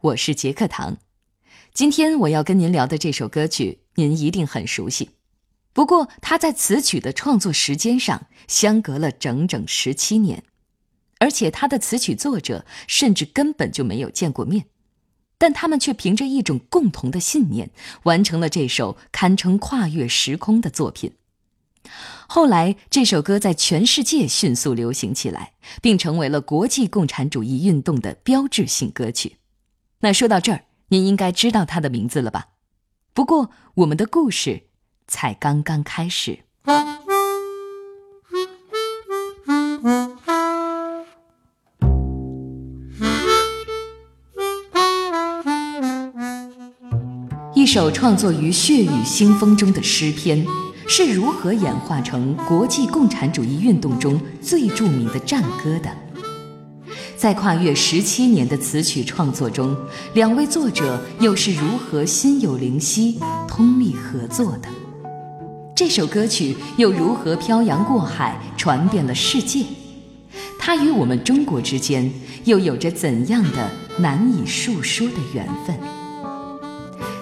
我是杰克唐。今天我要跟您聊的这首歌曲，您一定很熟悉。不过，它在词曲的创作时间上相隔了整整十七年，而且它的词曲作者甚至根本就没有见过面，但他们却凭着一种共同的信念，完成了这首堪称跨越时空的作品。后来，这首歌在全世界迅速流行起来，并成为了国际共产主义运动的标志性歌曲。那说到这儿，您应该知道他的名字了吧？不过，我们的故事才刚刚开始。一首创作于血雨腥风中的诗篇。是如何演化成国际共产主义运动中最著名的战歌的？在跨越十七年的词曲创作中，两位作者又是如何心有灵犀、通力合作的？这首歌曲又如何漂洋过海，传遍了世界？它与我们中国之间又有着怎样的难以述说的缘分？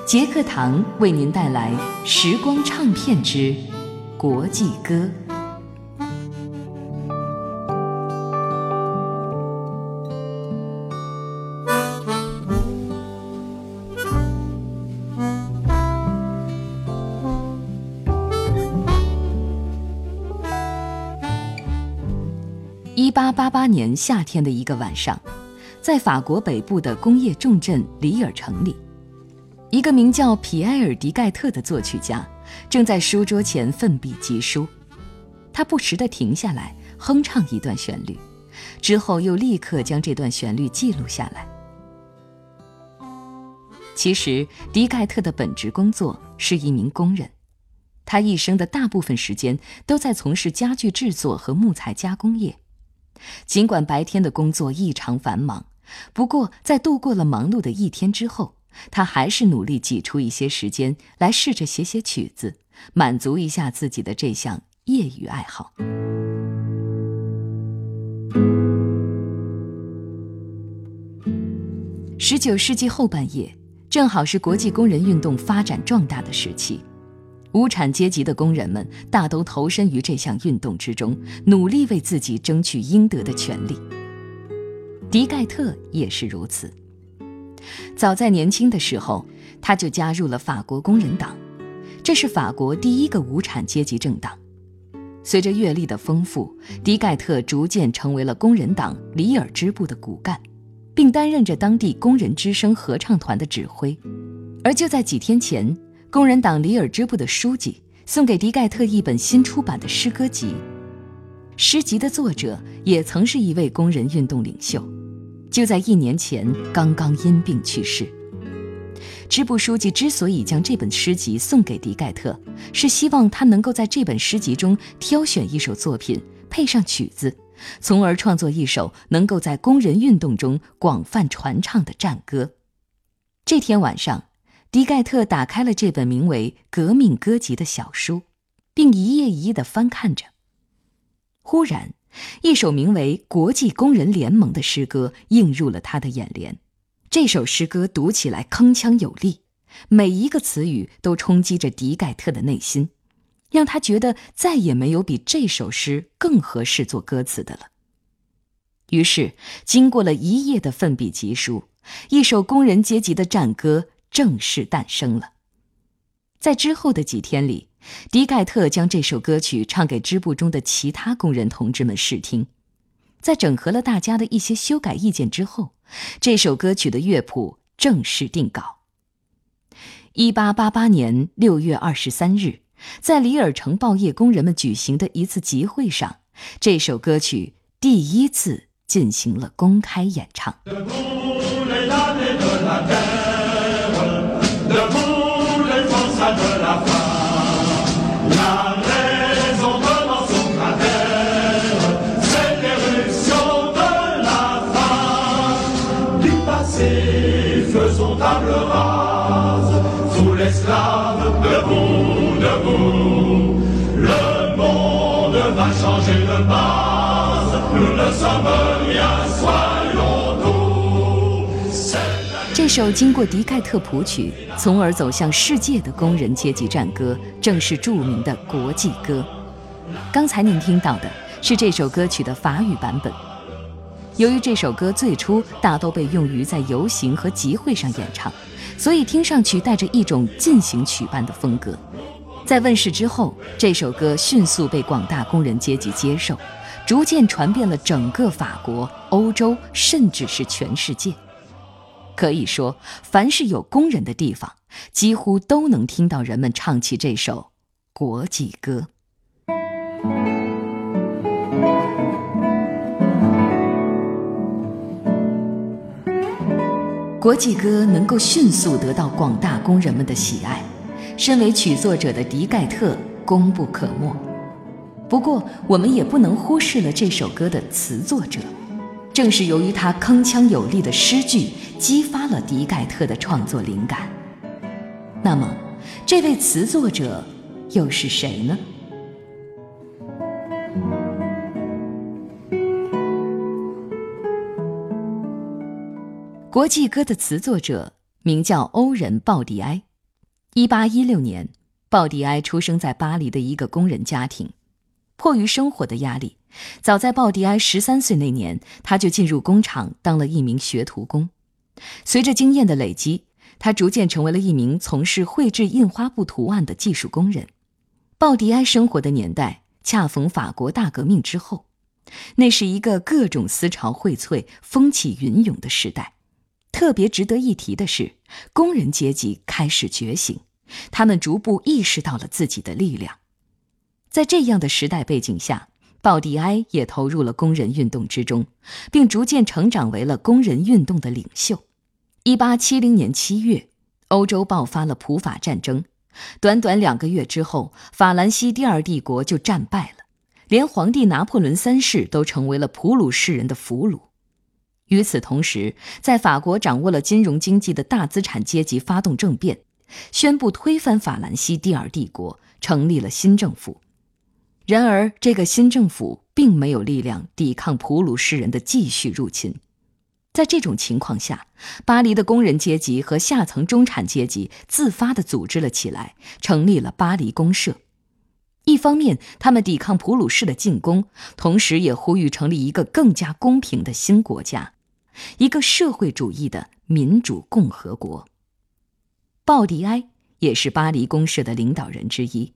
杰克堂为您带来《时光唱片之国际歌》。年夏天的一个晚上，在法国北部的工业重镇里尔城里。一个名叫皮埃尔·迪盖特的作曲家，正在书桌前奋笔疾书。他不时地停下来哼唱一段旋律，之后又立刻将这段旋律记录下来。其实，迪盖特的本职工作是一名工人，他一生的大部分时间都在从事家具制作和木材加工业。尽管白天的工作异常繁忙，不过在度过了忙碌的一天之后，他还是努力挤出一些时间来试着写写曲子，满足一下自己的这项业余爱好。十九世纪后半叶，正好是国际工人运动发展壮大的时期，无产阶级的工人们大都投身于这项运动之中，努力为自己争取应得的权利。迪盖特也是如此。早在年轻的时候，他就加入了法国工人党，这是法国第一个无产阶级政党。随着阅历的丰富，迪盖特逐渐成为了工人党里尔支部的骨干，并担任着当地工人之声合唱团的指挥。而就在几天前，工人党里尔支部的书记送给迪盖特一本新出版的诗歌集，诗集的作者也曾是一位工人运动领袖。就在一年前，刚刚因病去世。支部书记之所以将这本诗集送给迪盖特，是希望他能够在这本诗集中挑选一首作品，配上曲子，从而创作一首能够在工人运动中广泛传唱的战歌。这天晚上，迪盖特打开了这本名为《革命歌集》的小书，并一页一页地翻看着。忽然，一首名为《国际工人联盟》的诗歌映入了他的眼帘。这首诗歌读起来铿锵有力，每一个词语都冲击着迪盖特的内心，让他觉得再也没有比这首诗更合适做歌词的了。于是，经过了一夜的奋笔疾书，一首工人阶级的战歌正式诞生了。在之后的几天里。迪盖特将这首歌曲唱给支部中的其他工人同志们试听，在整合了大家的一些修改意见之后，这首歌曲的乐谱正式定稿。一八八八年六月二十三日，在里尔城报业工人们举行的一次集会上，这首歌曲第一次进行了公开演唱。le monde est de la femme. La raison commence au travers, c'est l'éruption de la femme. Du passé, faisons table rase, sous l'esclave, debout, debout. Le monde va changer de base, nous ne sommes rien soi. 这首经过迪盖特谱曲，从而走向世界的工人阶级战歌，正是著名的国际歌。刚才您听到的是这首歌曲的法语版本。由于这首歌最初大都被用于在游行和集会上演唱，所以听上去带着一种进行曲般的风格。在问世之后，这首歌迅速被广大工人阶级接受，逐渐传遍了整个法国、欧洲，甚至是全世界。可以说，凡是有工人的地方，几乎都能听到人们唱起这首国际歌。国际歌能够迅速得到广大工人们的喜爱，身为曲作者的迪盖特功不可没。不过，我们也不能忽视了这首歌的词作者。正是由于他铿锵有力的诗句，激发了迪盖特的创作灵感。那么，这位词作者又是谁呢？国际歌的词作者名叫欧仁·鲍迪埃。一八一六年，鲍迪埃出生在巴黎的一个工人家庭。迫于生活的压力，早在鲍迪埃十三岁那年，他就进入工厂当了一名学徒工。随着经验的累积，他逐渐成为了一名从事绘制印花布图案的技术工人。鲍迪埃生活的年代恰逢法国大革命之后，那是一个各种思潮荟萃、风起云涌的时代。特别值得一提的是，工人阶级开始觉醒，他们逐步意识到了自己的力量。在这样的时代背景下，鲍迪埃也投入了工人运动之中，并逐渐成长为了工人运动的领袖。一八七零年七月，欧洲爆发了普法战争，短短两个月之后，法兰西第二帝国就战败了，连皇帝拿破仑三世都成为了普鲁士人的俘虏。与此同时，在法国掌握了金融经济的大资产阶级发动政变，宣布推翻法兰西第二帝国，成立了新政府。然而，这个新政府并没有力量抵抗普鲁士人的继续入侵。在这种情况下，巴黎的工人阶级和下层中产阶级自发地组织了起来，成立了巴黎公社。一方面，他们抵抗普鲁士的进攻，同时也呼吁成立一个更加公平的新国家。一个社会主义的民主共和国。鲍迪埃也是巴黎公社的领导人之一，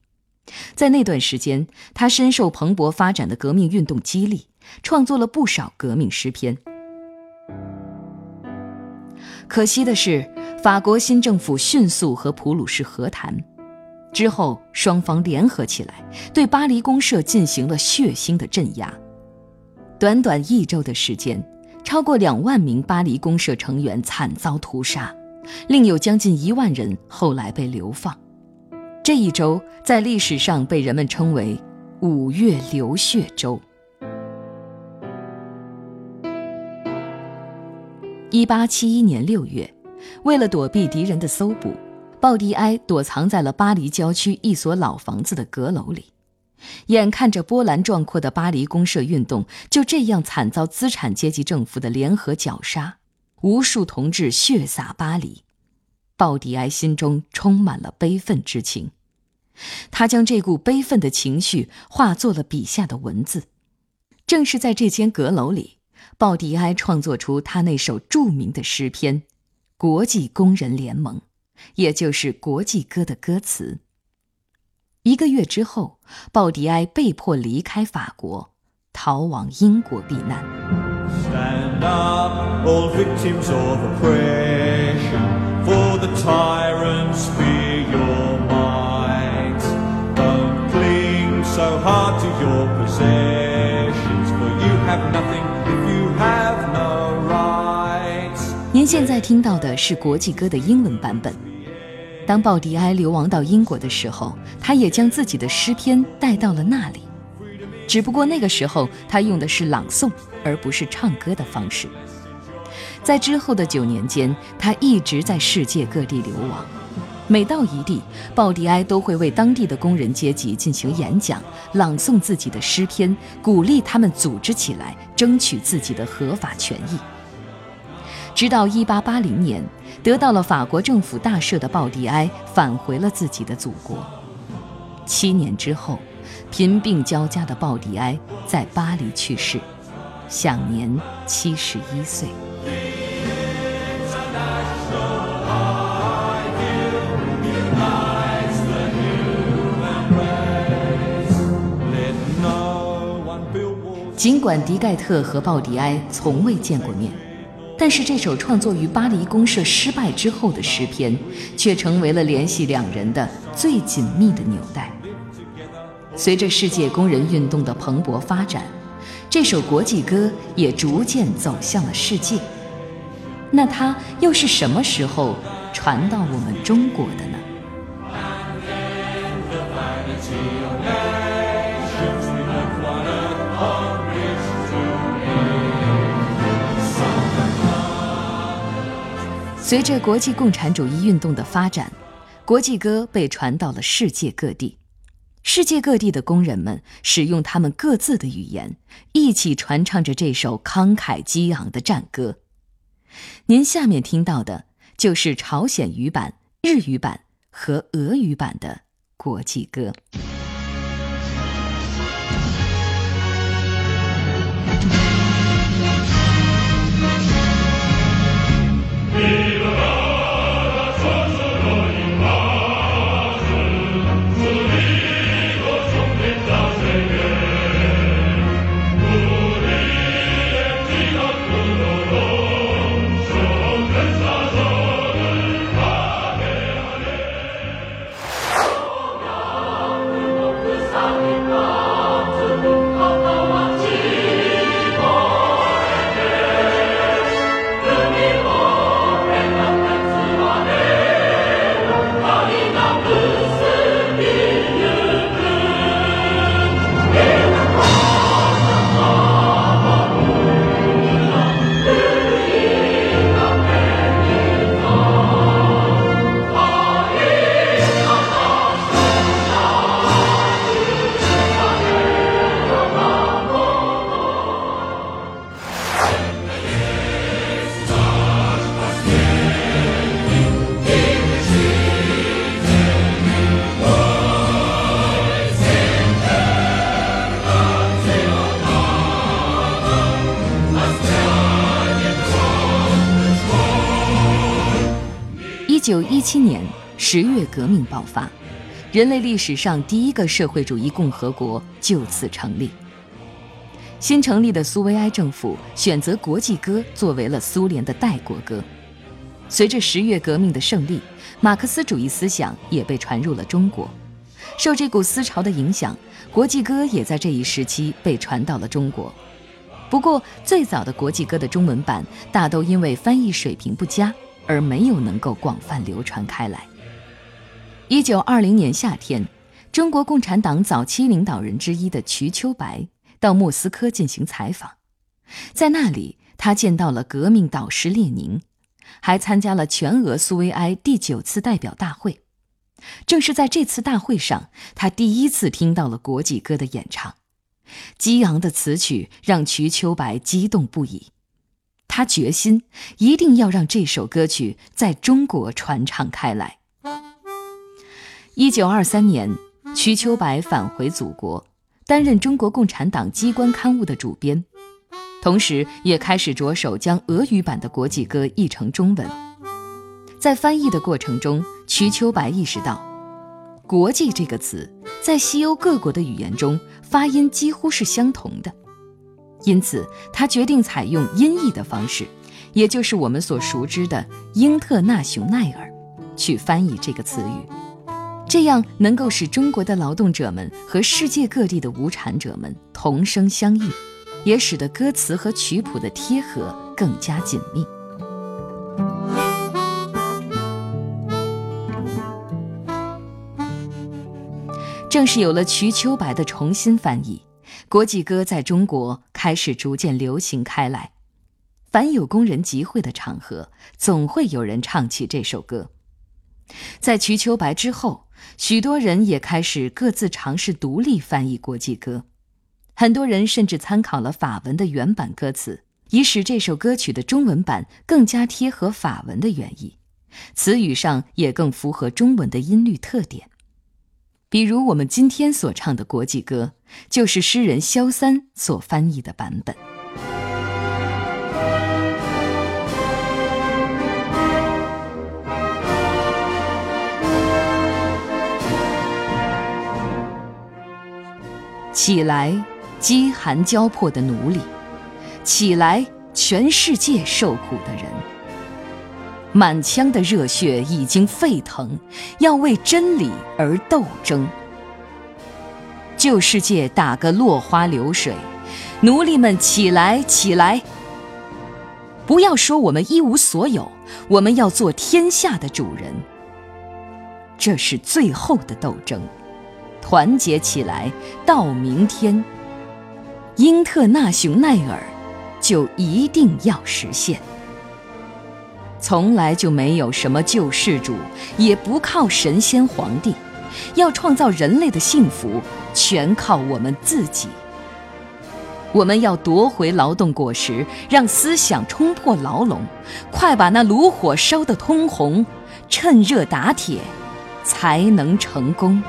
在那段时间，他深受蓬勃发展的革命运动激励，创作了不少革命诗篇。可惜的是，法国新政府迅速和普鲁士和谈，之后双方联合起来，对巴黎公社进行了血腥的镇压。短短一周的时间。超过两万名巴黎公社成员惨遭屠杀，另有将近一万人后来被流放。这一周在历史上被人们称为“五月流血周”。一八七一年六月，为了躲避敌人的搜捕，鲍迪埃躲藏在了巴黎郊区一所老房子的阁楼里。眼看着波澜壮阔的巴黎公社运动就这样惨遭资产阶级政府的联合绞杀，无数同志血洒巴黎，鲍迪埃心中充满了悲愤之情。他将这股悲愤的情绪化作了笔下的文字。正是在这间阁楼里，鲍迪埃创作出他那首著名的诗篇《国际工人联盟》，也就是国际歌的歌词。一个月之后，鲍迪埃被迫离开法国，逃往英国避难。Stand up, all victims of oppression. Tyrants be your minds don't cling so hard to your possessions for you have nothing if you have no rights. 您现在听到的是国际歌的英文版本。当鲍迪埃流亡到英国的时候他也将自己的诗篇带到了那里。只不过那个时候他用的是朗诵而不是唱歌的方式。在之后的九年间，他一直在世界各地流亡。每到一地，鲍迪埃都会为当地的工人阶级进行演讲，朗诵自己的诗篇，鼓励他们组织起来，争取自己的合法权益。直到1880年，得到了法国政府大赦的鲍迪埃返回了自己的祖国。七年之后，贫病交加的鲍迪埃在巴黎去世，享年七十一岁。尽管迪盖特和鲍迪埃从未见过面，但是这首创作于巴黎公社失败之后的诗篇，却成为了联系两人的最紧密的纽带。随着世界工人运动的蓬勃发展，这首国际歌也逐渐走向了世界。那它又是什么时候传到我们中国的呢？随着国际共产主义运动的发展，国际歌被传到了世界各地。世界各地的工人们使用他们各自的语言，一起传唱着这首慷慨激昂的战歌。您下面听到的就是朝鲜语版、日语版和俄语版的国际歌。七年十月革命爆发，人类历史上第一个社会主义共和国就此成立。新成立的苏维埃政府选择国际歌作为了苏联的代国歌。随着十月革命的胜利，马克思主义思想也被传入了中国。受这股思潮的影响，国际歌也在这一时期被传到了中国。不过，最早的国际歌的中文版大都因为翻译水平不佳。而没有能够广泛流传开来。一九二零年夏天，中国共产党早期领导人之一的瞿秋白到莫斯科进行采访，在那里，他见到了革命导师列宁，还参加了全俄苏维埃第九次代表大会。正是在这次大会上，他第一次听到了国际歌的演唱，激昂的词曲让瞿秋白激动不已。他决心一定要让这首歌曲在中国传唱开来。一九二三年，瞿秋白返回祖国，担任中国共产党机关刊物的主编，同时也开始着手将俄语版的国际歌译成中文。在翻译的过程中，瞿秋白意识到，“国际”这个词在西欧各国的语言中发音几乎是相同的。因此，他决定采用音译的方式，也就是我们所熟知的“英特纳雄奈尔”，去翻译这个词语，这样能够使中国的劳动者们和世界各地的无产者们同声相应，也使得歌词和曲谱的贴合更加紧密。正是有了瞿秋白的重新翻译。国际歌在中国开始逐渐流行开来，凡有工人集会的场合，总会有人唱起这首歌。在瞿秋白之后，许多人也开始各自尝试独立翻译国际歌，很多人甚至参考了法文的原版歌词，以使这首歌曲的中文版更加贴合法文的原意，词语上也更符合中文的音律特点。比如我们今天所唱的国际歌，就是诗人萧三所翻译的版本。起来，饥寒交迫的奴隶！起来，全世界受苦的人！满腔的热血已经沸腾，要为真理而斗争。旧世界打个落花流水，奴隶们起来，起来！不要说我们一无所有，我们要做天下的主人。这是最后的斗争。团结起来，到明天，英特纳雄耐尔就一定要实现。从来就没有什么救世主，也不靠神仙皇帝，要创造人类的幸福，全靠我们自己。我们要夺回劳动果实，让思想冲破牢笼，快把那炉火烧得通红，趁热打铁，才能成功。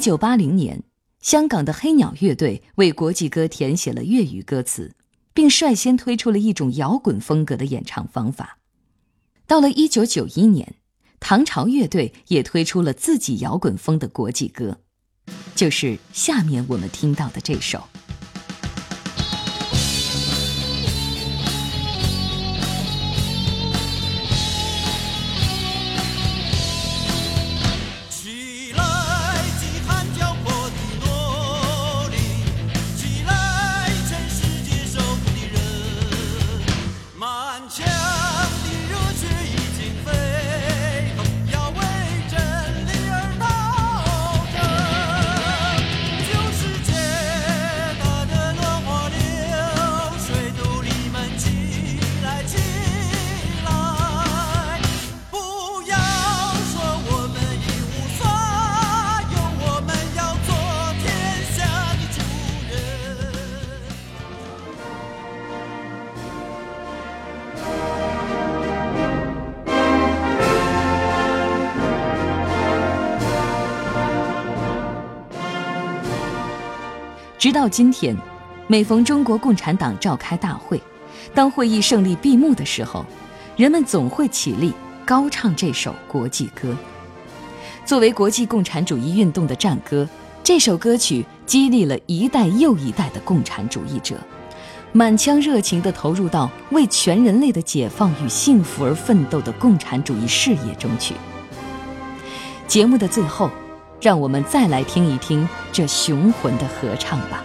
一九八零年，香港的黑鸟乐队为国际歌填写了粤语歌词，并率先推出了一种摇滚风格的演唱方法。到了一九九一年，唐朝乐队也推出了自己摇滚风的国际歌，就是下面我们听到的这首。直到今天，每逢中国共产党召开大会，当会议胜利闭幕的时候，人们总会起立高唱这首国际歌。作为国际共产主义运动的战歌，这首歌曲激励了一代又一代的共产主义者，满腔热情地投入到为全人类的解放与幸福而奋斗的共产主义事业中去。节目的最后。让我们再来听一听这雄浑的合唱吧。